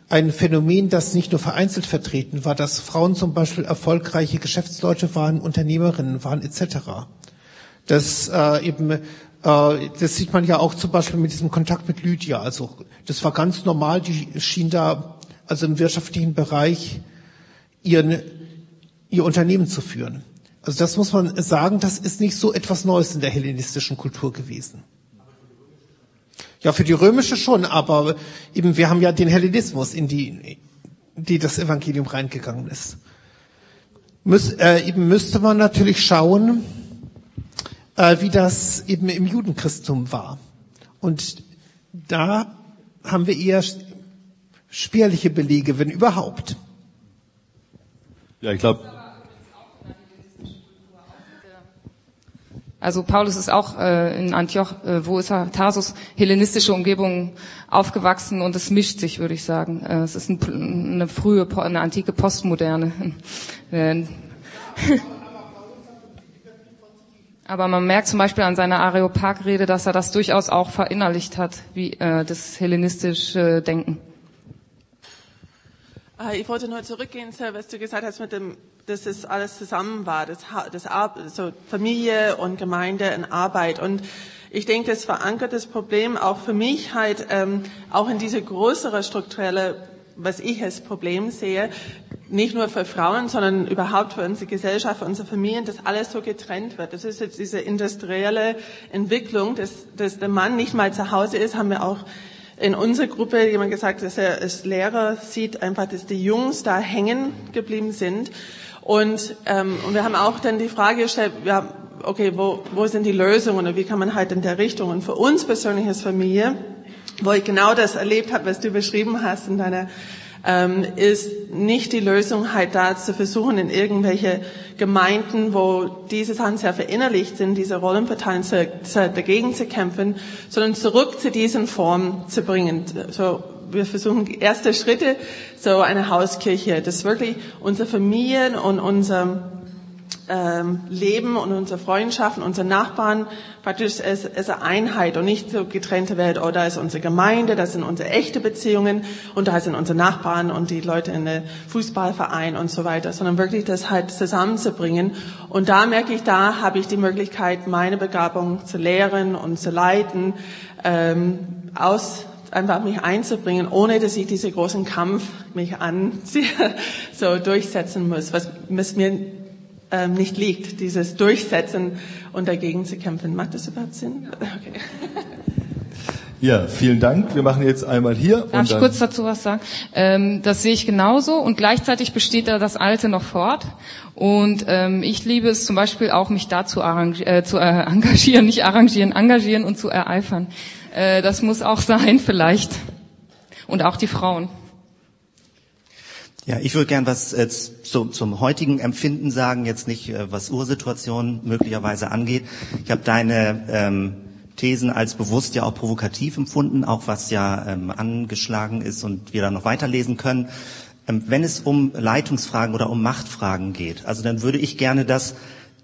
ein Phänomen, das nicht nur vereinzelt vertreten war, dass Frauen zum Beispiel erfolgreiche Geschäftsleute waren, Unternehmerinnen waren etc. Das äh, eben, äh, das sieht man ja auch zum Beispiel mit diesem Kontakt mit Lydia. Also das war ganz normal. Die schien da also im wirtschaftlichen Bereich ihren, ihr Unternehmen zu führen. Also das muss man sagen, das ist nicht so etwas Neues in der hellenistischen Kultur gewesen. Ja, für die römische schon, aber eben wir haben ja den Hellenismus, in die, die das Evangelium reingegangen ist. Müß, äh, eben müsste man natürlich schauen, äh, wie das eben im Judenchristum war. Und da haben wir eher spärliche Belege, wenn überhaupt. Ja, ich glaube, Also Paulus ist auch äh, in Antioch, äh, wo ist er? Tarsus, hellenistische Umgebung aufgewachsen und es mischt sich, würde ich sagen. Äh, es ist ein, eine frühe, eine antike Postmoderne. Äh, Aber man merkt zum Beispiel an seiner Areopag-Rede, dass er das durchaus auch verinnerlicht hat, wie äh, das hellenistische Denken. Äh, Ich wollte nur zurückgehen, Sir, was du gesagt hast mit dem, dass es alles zusammen war, das, das so Familie und Gemeinde und Arbeit. Und ich denke, das verankert das Problem auch für mich halt ähm, auch in diese größere strukturelle, was ich als Problem sehe, nicht nur für Frauen, sondern überhaupt für unsere Gesellschaft, für unsere Familien, dass alles so getrennt wird. Das ist jetzt diese industrielle Entwicklung, dass, dass der Mann nicht mal zu Hause ist, haben wir auch in unserer Gruppe jemand gesagt, dass er als Lehrer sieht einfach, dass die Jungs da hängen geblieben sind. Und, ähm, und wir haben auch dann die Frage gestellt, ja, okay, wo, wo sind die Lösungen und wie kann man halt in der Richtung? Und für uns persönlich als Familie, wo ich genau das erlebt habe, was du beschrieben hast in deiner ist nicht die Lösung halt da zu versuchen, in irgendwelche Gemeinden, wo diese Sachen sehr verinnerlicht sind, diese Rollenparteien zu, zu, dagegen zu kämpfen, sondern zurück zu diesen Formen zu bringen. So, wir versuchen erste Schritte, so eine Hauskirche, das wirklich unsere Familien und unser ähm, Leben und unsere Freundschaften, unsere Nachbarn praktisch als, als eine Einheit und nicht so getrennte Welt, oh, da ist unsere Gemeinde, das sind unsere echte Beziehungen und da sind unsere Nachbarn und die Leute in der Fußballverein und so weiter, sondern wirklich das halt zusammenzubringen. Und da merke ich, da habe ich die Möglichkeit, meine Begabung zu lehren und zu leiten, ähm, aus einfach mich einzubringen, ohne dass ich diesen großen Kampf mich anziehe, so durchsetzen muss, was, was mir ähm, nicht liegt, dieses Durchsetzen und dagegen zu kämpfen. Macht das überhaupt Sinn? Okay. ja, vielen Dank. Wir machen jetzt einmal hier. Darf und ich dann, kurz dazu was sagen? Ähm, das sehe ich genauso und gleichzeitig besteht da das Alte noch fort. Und ähm, ich liebe es zum Beispiel auch, mich da zu, äh, zu äh, engagieren, nicht arrangieren, engagieren und zu ereifern. Äh, das muss auch sein vielleicht. Und auch die Frauen. Ja, ich würde gern was äh, zum, zum heutigen Empfinden sagen, jetzt nicht, äh, was Ursituation möglicherweise angeht. Ich habe deine ähm, Thesen als bewusst ja auch provokativ empfunden, auch was ja ähm, angeschlagen ist und wir dann noch weiterlesen können. Ähm, wenn es um Leitungsfragen oder um Machtfragen geht, also dann würde ich gerne das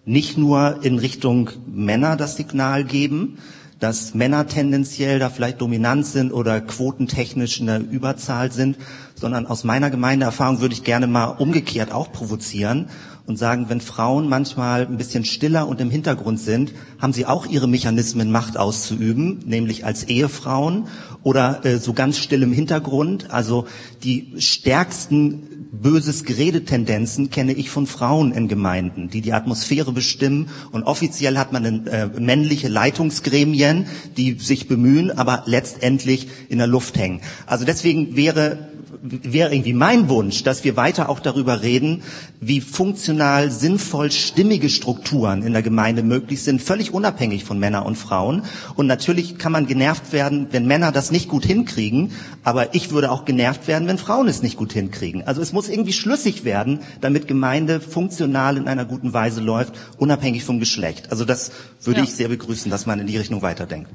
nicht nur in Richtung Männer das Signal geben, dass Männer tendenziell da vielleicht dominant sind oder quotentechnisch in der Überzahl sind, sondern aus meiner Gemeindeerfahrung würde ich gerne mal umgekehrt auch provozieren und sagen, wenn Frauen manchmal ein bisschen stiller und im Hintergrund sind, haben sie auch ihre Mechanismen, Macht auszuüben, nämlich als Ehefrauen oder äh, so ganz still im Hintergrund. Also die stärksten böses Geredetendenzen kenne ich von Frauen in Gemeinden, die die Atmosphäre bestimmen. Und offiziell hat man äh, männliche Leitungsgremien, die sich bemühen, aber letztendlich in der Luft hängen. Also deswegen wäre wäre irgendwie mein Wunsch, dass wir weiter auch darüber reden, wie funktional, sinnvoll, stimmige Strukturen in der Gemeinde möglich sind, völlig unabhängig von Männern und Frauen. Und natürlich kann man genervt werden, wenn Männer das nicht gut hinkriegen, aber ich würde auch genervt werden, wenn Frauen es nicht gut hinkriegen. Also es muss irgendwie schlüssig werden, damit Gemeinde funktional in einer guten Weise läuft, unabhängig vom Geschlecht. Also das würde ja. ich sehr begrüßen, dass man in die Richtung weiterdenkt.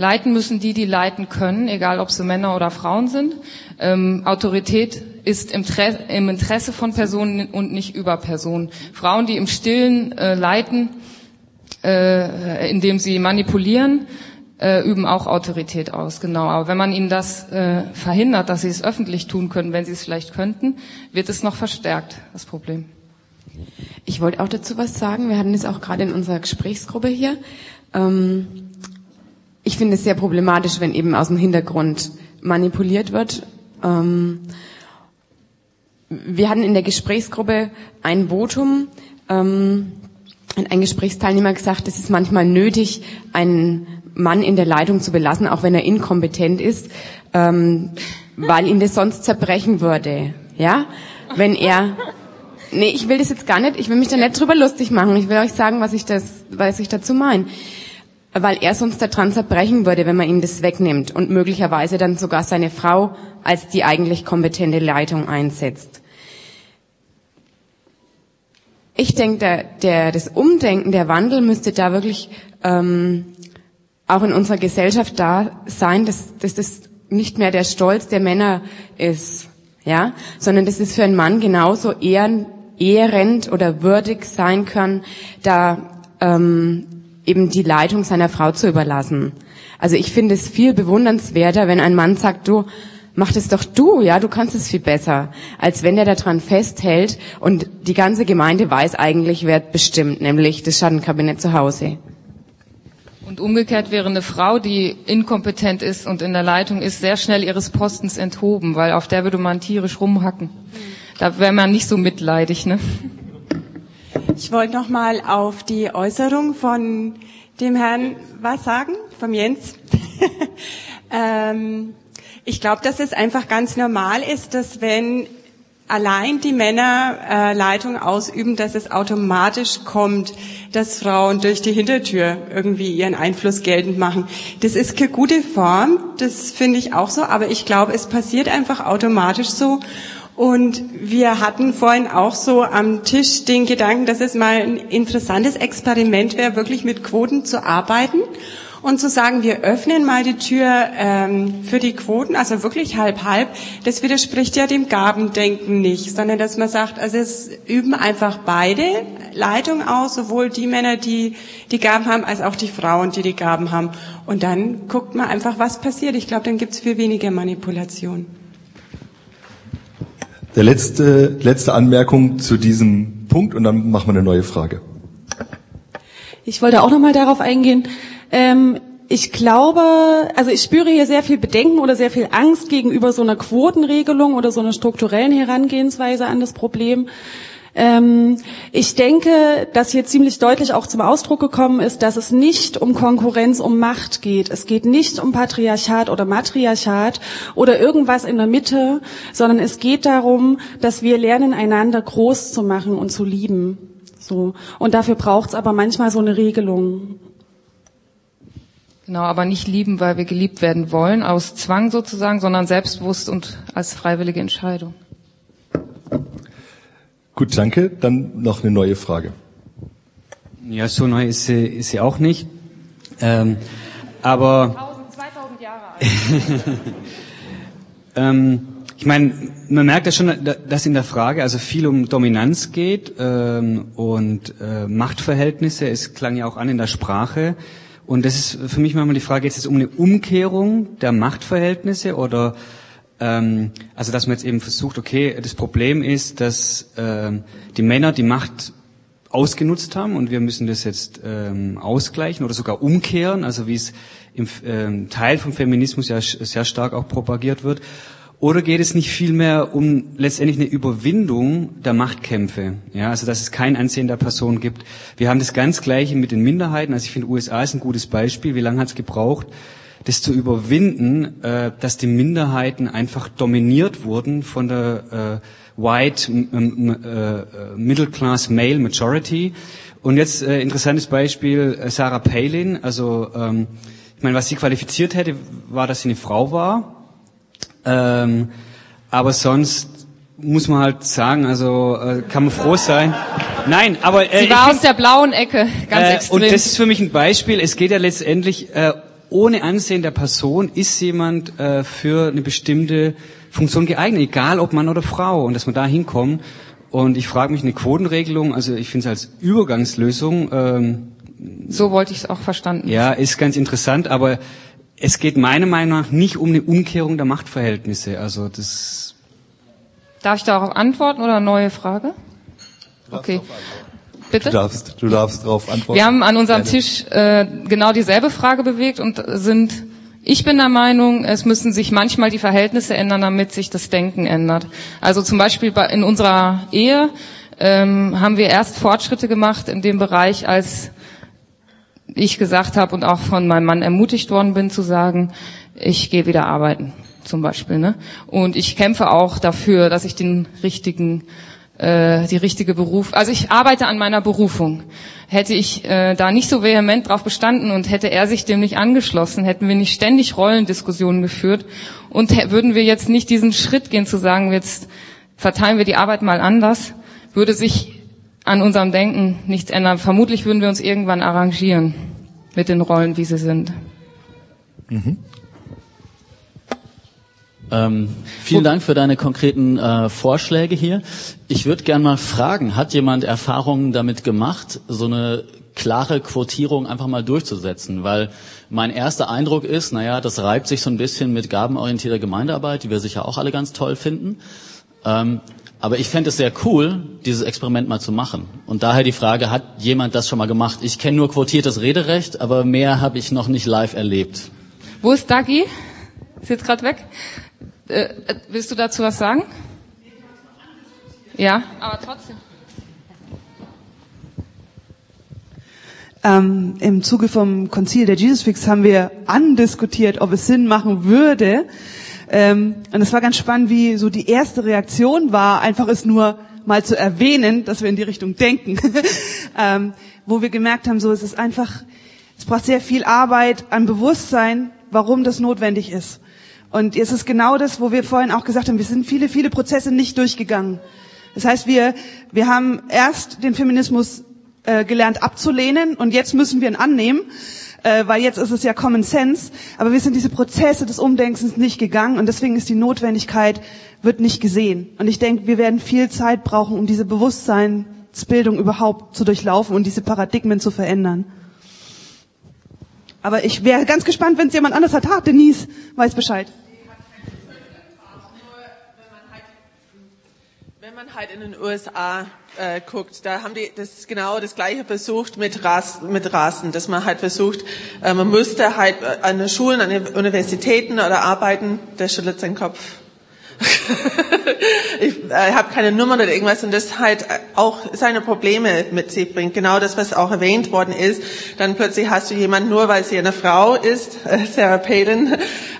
Leiten müssen die, die leiten können, egal ob sie Männer oder Frauen sind. Ähm, Autorität ist im, Interesse von Personen und nicht über Personen. Frauen, die im Stillen äh, leiten, äh, indem sie manipulieren, äh, üben auch Autorität aus, genau. Aber wenn man ihnen das äh, verhindert, dass sie es öffentlich tun können, wenn sie es vielleicht könnten, wird es noch verstärkt, das Problem. Ich wollte auch dazu was sagen. Wir hatten es auch gerade in unserer Gesprächsgruppe hier. Ähm ich finde es sehr problematisch, wenn eben aus dem Hintergrund manipuliert wird. Ähm, wir hatten in der Gesprächsgruppe ein Votum, ähm, ein Gesprächsteilnehmer gesagt, es ist manchmal nötig, einen Mann in der Leitung zu belassen, auch wenn er inkompetent ist, ähm, weil ihn das sonst zerbrechen würde. Ja, wenn er Nee, ich will das jetzt gar nicht, ich will mich da nicht drüber lustig machen. Ich will euch sagen, was ich das, was ich dazu meine weil er sonst daran zerbrechen würde, wenn man ihm das wegnimmt und möglicherweise dann sogar seine Frau als die eigentlich kompetente Leitung einsetzt. Ich denke, der, der, das Umdenken, der Wandel müsste da wirklich ähm, auch in unserer Gesellschaft da sein, dass, dass das nicht mehr der Stolz der Männer ist, ja, sondern dass es für einen Mann genauso ehren, ehrend oder würdig sein kann, da ähm, eben die Leitung seiner Frau zu überlassen. Also ich finde es viel bewundernswerter, wenn ein Mann sagt, du, mach das doch du, ja, du kannst es viel besser, als wenn er daran festhält und die ganze Gemeinde weiß eigentlich, wer bestimmt, nämlich das Schattenkabinett zu Hause. Und umgekehrt wäre eine Frau, die inkompetent ist und in der Leitung ist, sehr schnell ihres Postens enthoben, weil auf der würde man tierisch rumhacken. Da wäre man nicht so mitleidig, ne? Ich wollte noch mal auf die Äußerung von dem Herrn was sagen, vom Jens. ähm, ich glaube, dass es einfach ganz normal ist, dass wenn allein die Männer äh, Leitung ausüben, dass es automatisch kommt, dass Frauen durch die Hintertür irgendwie ihren Einfluss geltend machen. Das ist keine gute Form, das finde ich auch so, aber ich glaube, es passiert einfach automatisch so. Und wir hatten vorhin auch so am Tisch den Gedanken, dass es mal ein interessantes Experiment wäre, wirklich mit Quoten zu arbeiten und zu sagen, wir öffnen mal die Tür ähm, für die Quoten, also wirklich halb halb. Das widerspricht ja dem Gabendenken nicht, sondern dass man sagt, also es üben einfach beide Leitung aus, sowohl die Männer, die die Gaben haben, als auch die Frauen, die die Gaben haben. Und dann guckt man einfach, was passiert. Ich glaube, dann gibt es viel weniger Manipulation. Der letzte, letzte Anmerkung zu diesem Punkt und dann machen wir eine neue Frage. Ich wollte auch nochmal darauf eingehen. Ähm, ich glaube, also ich spüre hier sehr viel Bedenken oder sehr viel Angst gegenüber so einer Quotenregelung oder so einer strukturellen Herangehensweise an das Problem. Ähm, ich denke, dass hier ziemlich deutlich auch zum Ausdruck gekommen ist, dass es nicht um Konkurrenz, um Macht geht. Es geht nicht um Patriarchat oder Matriarchat oder irgendwas in der Mitte, sondern es geht darum, dass wir lernen, einander groß zu machen und zu lieben. So. Und dafür braucht es aber manchmal so eine Regelung. Genau, aber nicht lieben, weil wir geliebt werden wollen, aus Zwang sozusagen, sondern selbstbewusst und als freiwillige Entscheidung. Gut, danke. Dann noch eine neue Frage. Ja, so neu ist sie, ist sie auch nicht. Ähm, Aber 2000 Jahre alt. ähm, ich meine, man merkt ja schon, dass in der Frage also viel um Dominanz geht ähm, und äh, Machtverhältnisse. Es klang ja auch an in der Sprache. Und das ist für mich manchmal die Frage, geht es um eine Umkehrung der Machtverhältnisse oder ähm, also dass man jetzt eben versucht, okay, das Problem ist, dass ähm, die Männer die Macht ausgenutzt haben und wir müssen das jetzt ähm, ausgleichen oder sogar umkehren, also wie es im ähm, Teil vom Feminismus ja sehr stark auch propagiert wird. Oder geht es nicht vielmehr um letztendlich eine Überwindung der Machtkämpfe? Ja, also dass es kein Ansehen der Person gibt. Wir haben das ganz Gleiche mit den Minderheiten. Also ich finde, USA ist ein gutes Beispiel. Wie lange hat es gebraucht, das zu überwinden, äh, dass die Minderheiten einfach dominiert wurden von der äh, White äh, Middle Class Male Majority? Und jetzt äh, interessantes Beispiel äh, Sarah Palin. Also ähm, ich meine, was sie qualifiziert hätte, war, dass sie eine Frau war ähm, aber sonst muss man halt sagen, also äh, kann man froh sein. Nein, aber äh, sie war aus der blauen Ecke, ganz äh, extrem. Und das ist für mich ein Beispiel. Es geht ja letztendlich äh, ohne Ansehen der Person ist jemand äh, für eine bestimmte Funktion geeignet, egal ob Mann oder Frau, und dass man da hinkommt. Und ich frage mich eine Quotenregelung, also ich finde es als Übergangslösung. Ähm, so wollte ich es auch verstanden. Ja, ist ganz interessant, aber es geht meiner Meinung nach nicht um eine Umkehrung der Machtverhältnisse. Also das. Darf ich darauf antworten oder eine neue Frage? Okay. Bitte? Du darfst, du darfst darauf antworten. Wir haben an unserem Gerne. Tisch äh, genau dieselbe Frage bewegt und sind, ich bin der Meinung, es müssen sich manchmal die Verhältnisse ändern, damit sich das Denken ändert. Also zum Beispiel bei, in unserer Ehe ähm, haben wir erst Fortschritte gemacht in dem Bereich, als ich gesagt habe und auch von meinem Mann ermutigt worden bin zu sagen, ich gehe wieder arbeiten zum Beispiel. Ne? Und ich kämpfe auch dafür, dass ich den richtigen, äh, die richtige Beruf, also ich arbeite an meiner Berufung. Hätte ich äh, da nicht so vehement drauf bestanden und hätte er sich dem nicht angeschlossen, hätten wir nicht ständig Rollendiskussionen geführt und würden wir jetzt nicht diesen Schritt gehen zu sagen, jetzt verteilen wir die Arbeit mal anders, würde sich an unserem Denken nichts ändern. Vermutlich würden wir uns irgendwann arrangieren mit den Rollen, wie sie sind. Mhm. Ähm, vielen Dank für deine konkreten äh, Vorschläge hier. Ich würde gern mal fragen, hat jemand Erfahrungen damit gemacht, so eine klare Quotierung einfach mal durchzusetzen? Weil mein erster Eindruck ist, naja, das reibt sich so ein bisschen mit gabenorientierter Gemeindearbeit, die wir sicher auch alle ganz toll finden. Ähm, aber ich fände es sehr cool, dieses Experiment mal zu machen. Und daher die Frage, hat jemand das schon mal gemacht? Ich kenne nur quotiertes Rederecht, aber mehr habe ich noch nicht live erlebt. Wo ist Dagi? Ist jetzt gerade weg. Äh, äh, willst du dazu was sagen? Ja, aber trotzdem. Ähm, Im Zuge vom Konzil der Jesus Fix haben wir andiskutiert, ob es Sinn machen würde, ähm, und es war ganz spannend, wie so die erste Reaktion war, einfach es nur mal zu erwähnen, dass wir in die Richtung denken. ähm, wo wir gemerkt haben, so es ist einfach, es braucht sehr viel Arbeit an Bewusstsein, warum das notwendig ist. Und es ist genau das, wo wir vorhin auch gesagt haben, wir sind viele, viele Prozesse nicht durchgegangen. Das heißt, wir, wir haben erst den Feminismus äh, gelernt abzulehnen und jetzt müssen wir ihn annehmen äh, weil jetzt ist es ja Common Sense, aber wir sind diese Prozesse des Umdenkens nicht gegangen und deswegen ist die Notwendigkeit, wird nicht gesehen. Und ich denke, wir werden viel Zeit brauchen, um diese Bewusstseinsbildung überhaupt zu durchlaufen und diese Paradigmen zu verändern. Aber ich wäre ganz gespannt, wenn es jemand anders hat. Ha, Denise weiß Bescheid. Wenn man halt in den USA äh, guckt, da haben die das genau das gleiche versucht mit, Ras, mit Rassen, dass man halt versucht, äh, man müsste halt an den Schulen, an den Universitäten oder arbeiten, der schüttelt seinen Kopf. ich äh, habe keine Nummer oder irgendwas und das halt auch seine Probleme mit sich bringt. Genau das, was auch erwähnt worden ist. Dann plötzlich hast du jemanden, nur weil sie eine Frau ist, äh, Sarah Palin,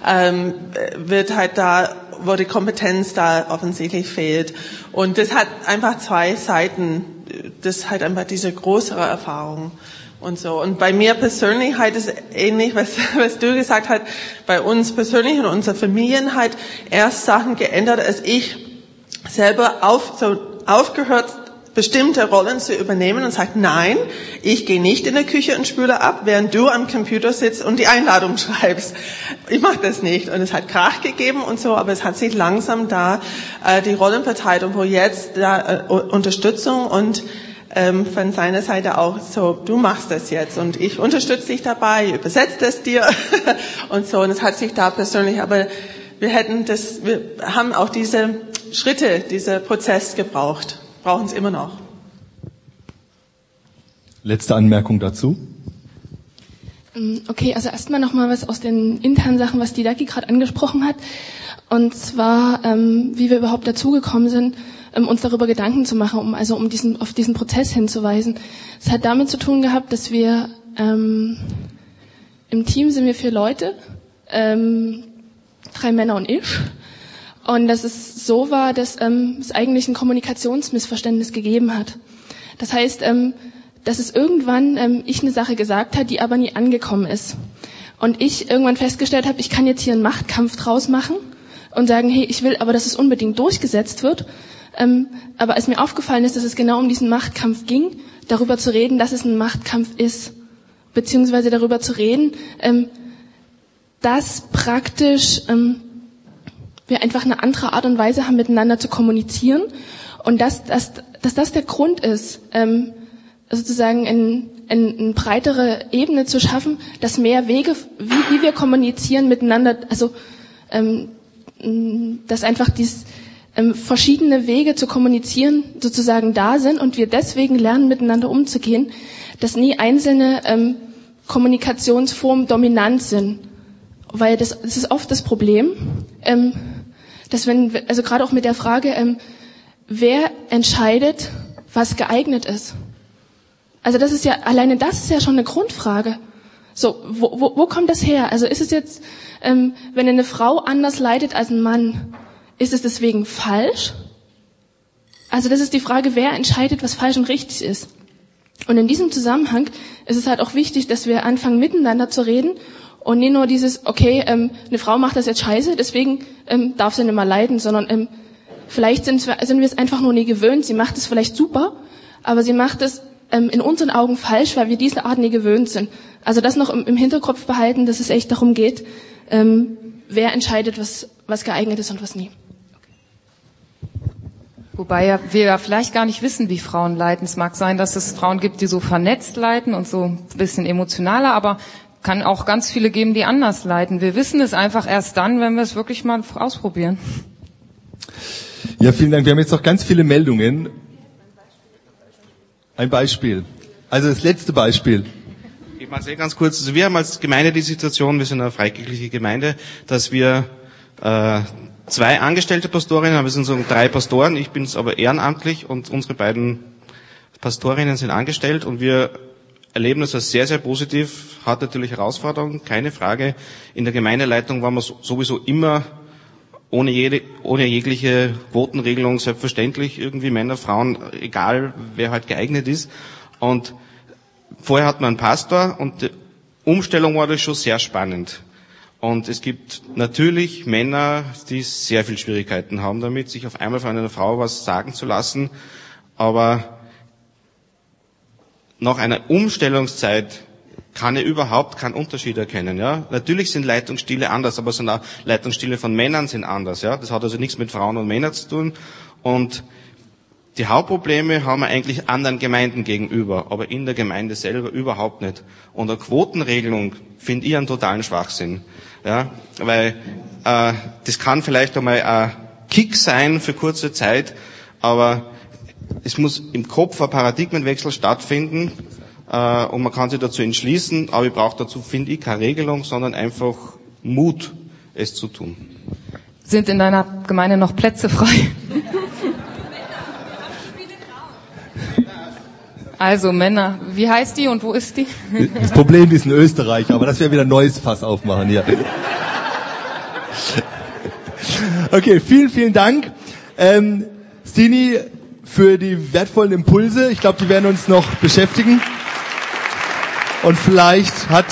ähm, wird halt da wo die Kompetenz da offensichtlich fehlt. Und das hat einfach zwei Seiten. Das hat einfach diese größere Erfahrung und so. Und bei mir persönlich halt ist ähnlich, was, was du gesagt hast, bei uns persönlich und unserer Familien halt erst Sachen geändert, als ich selber auf, so aufgehört bestimmte Rollen zu übernehmen und sagt, nein, ich gehe nicht in der Küche und spüle ab, während du am Computer sitzt und die Einladung schreibst. Ich mache das nicht. Und es hat Krach gegeben und so, aber es hat sich langsam da äh, die Rollen verteilt und wo jetzt da äh, Unterstützung und ähm, von seiner Seite auch so, du machst das jetzt und ich unterstütze dich dabei, übersetze das dir und so. Und es hat sich da persönlich, aber wir hätten das, wir haben auch diese Schritte, dieser Prozess gebraucht brauchen es immer noch. Letzte Anmerkung dazu. Ähm, okay, also erstmal nochmal was aus den internen Sachen, was die Daki gerade angesprochen hat. Und zwar, ähm, wie wir überhaupt dazugekommen sind, ähm, uns darüber Gedanken zu machen, um also um diesen auf diesen Prozess hinzuweisen. Es hat damit zu tun gehabt, dass wir ähm, im Team sind wir vier Leute, ähm, drei Männer und ich. Und dass es so war, dass ähm, es eigentlich ein Kommunikationsmissverständnis gegeben hat. Das heißt, ähm, dass es irgendwann ähm, ich eine Sache gesagt hat, die aber nie angekommen ist. Und ich irgendwann festgestellt habe, ich kann jetzt hier einen Machtkampf draus machen und sagen, hey, ich will aber, dass es unbedingt durchgesetzt wird. Ähm, aber als mir aufgefallen ist, dass es genau um diesen Machtkampf ging, darüber zu reden, dass es ein Machtkampf ist, beziehungsweise darüber zu reden, ähm, dass praktisch ähm, wir einfach eine andere Art und Weise haben, miteinander zu kommunizieren und dass, dass, dass das der Grund ist, ähm, sozusagen in, in, in breitere Ebene zu schaffen, dass mehr Wege, wie, wie wir kommunizieren miteinander, also ähm, dass einfach dies, ähm, verschiedene Wege zu kommunizieren sozusagen da sind und wir deswegen lernen, miteinander umzugehen, dass nie einzelne ähm, Kommunikationsformen dominant sind. Weil das, das ist oft das Problem. Ähm, dass wenn, also gerade auch mit der Frage, ähm, wer entscheidet, was geeignet ist. Also das ist ja, alleine das ist ja schon eine Grundfrage. So, wo, wo, wo kommt das her? Also ist es jetzt, ähm, wenn eine Frau anders leidet als ein Mann, ist es deswegen falsch? Also das ist die Frage, wer entscheidet, was falsch und richtig ist. Und in diesem Zusammenhang ist es halt auch wichtig, dass wir anfangen, miteinander zu reden und nicht nur dieses, okay, ähm, eine Frau macht das jetzt scheiße, deswegen ähm, darf sie nicht mehr leiden, sondern ähm, vielleicht sind wir, sind wir es einfach nur nie gewöhnt. Sie macht es vielleicht super, aber sie macht es ähm, in unseren Augen falsch, weil wir diese Art nie gewöhnt sind. Also das noch im, im Hinterkopf behalten, dass es echt darum geht, ähm, wer entscheidet, was, was geeignet ist und was nie. Wobei ja, wir ja vielleicht gar nicht wissen, wie Frauen leiden. Es mag sein, dass es Frauen gibt, die so vernetzt leiden und so ein bisschen emotionaler, aber kann auch ganz viele geben, die anders leiden. Wir wissen es einfach erst dann, wenn wir es wirklich mal ausprobieren. Ja, vielen Dank. Wir haben jetzt noch ganz viele Meldungen. Ein Beispiel. Also das letzte Beispiel. Ich mache es eh ganz kurz. Also wir haben als Gemeinde die Situation, wir sind eine freikirchliche Gemeinde, dass wir äh, zwei angestellte Pastorinnen haben. Wir sind so drei Pastoren. Ich bin es aber ehrenamtlich und unsere beiden Pastorinnen sind angestellt und wir erleben das als sehr, sehr positiv, hat natürlich Herausforderungen, keine Frage. In der Gemeindeleitung waren wir sowieso immer ohne, jede, ohne jegliche Quotenregelung selbstverständlich irgendwie Männer, Frauen, egal wer halt geeignet ist. Und vorher hat man einen Pastor und die Umstellung war das schon sehr spannend. Und es gibt natürlich Männer, die sehr viel Schwierigkeiten haben damit, sich auf einmal von einer Frau was sagen zu lassen. Aber nach einer Umstellungszeit kann er überhaupt keinen Unterschied erkennen. Ja? Natürlich sind Leitungsstile anders, aber so Leitungsstile von Männern sind anders. Ja? Das hat also nichts mit Frauen und Männern zu tun. Und die Hauptprobleme haben wir eigentlich anderen Gemeinden gegenüber, aber in der Gemeinde selber überhaupt nicht. Und eine Quotenregelung finde ich einen totalen Schwachsinn. Ja? Weil äh, das kann vielleicht einmal ein Kick sein für kurze Zeit, aber es muss im Kopf ein Paradigmenwechsel stattfinden äh, und man kann sich dazu entschließen, aber ich brauche dazu, finde ich, keine Regelung, sondern einfach Mut, es zu tun. Sind in deiner Gemeinde noch Plätze frei? Also Männer, wie heißt die und wo ist die? Das Problem ist in Österreich, aber das wäre wieder ein neues Fass aufmachen hier. Okay, vielen, vielen Dank. Ähm, Stini, für die wertvollen Impulse. Ich glaube, die werden uns noch beschäftigen. Und vielleicht hat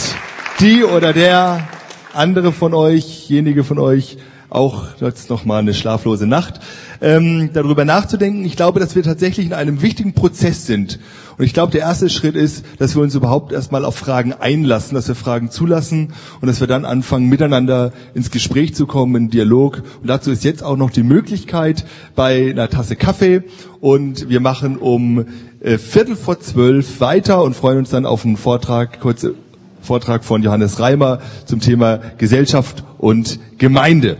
die oder der andere von euch, jenige von euch, auch jetzt noch mal eine schlaflose Nacht, ähm, darüber nachzudenken. Ich glaube, dass wir tatsächlich in einem wichtigen Prozess sind. Und ich glaube, der erste Schritt ist, dass wir uns überhaupt erstmal auf Fragen einlassen, dass wir Fragen zulassen und dass wir dann anfangen, miteinander ins Gespräch zu kommen, in Dialog. Und dazu ist jetzt auch noch die Möglichkeit bei einer Tasse Kaffee. Und wir machen um äh, Viertel vor zwölf weiter und freuen uns dann auf einen Vortrag, kurze Vortrag von Johannes Reimer zum Thema Gesellschaft und Gemeinde.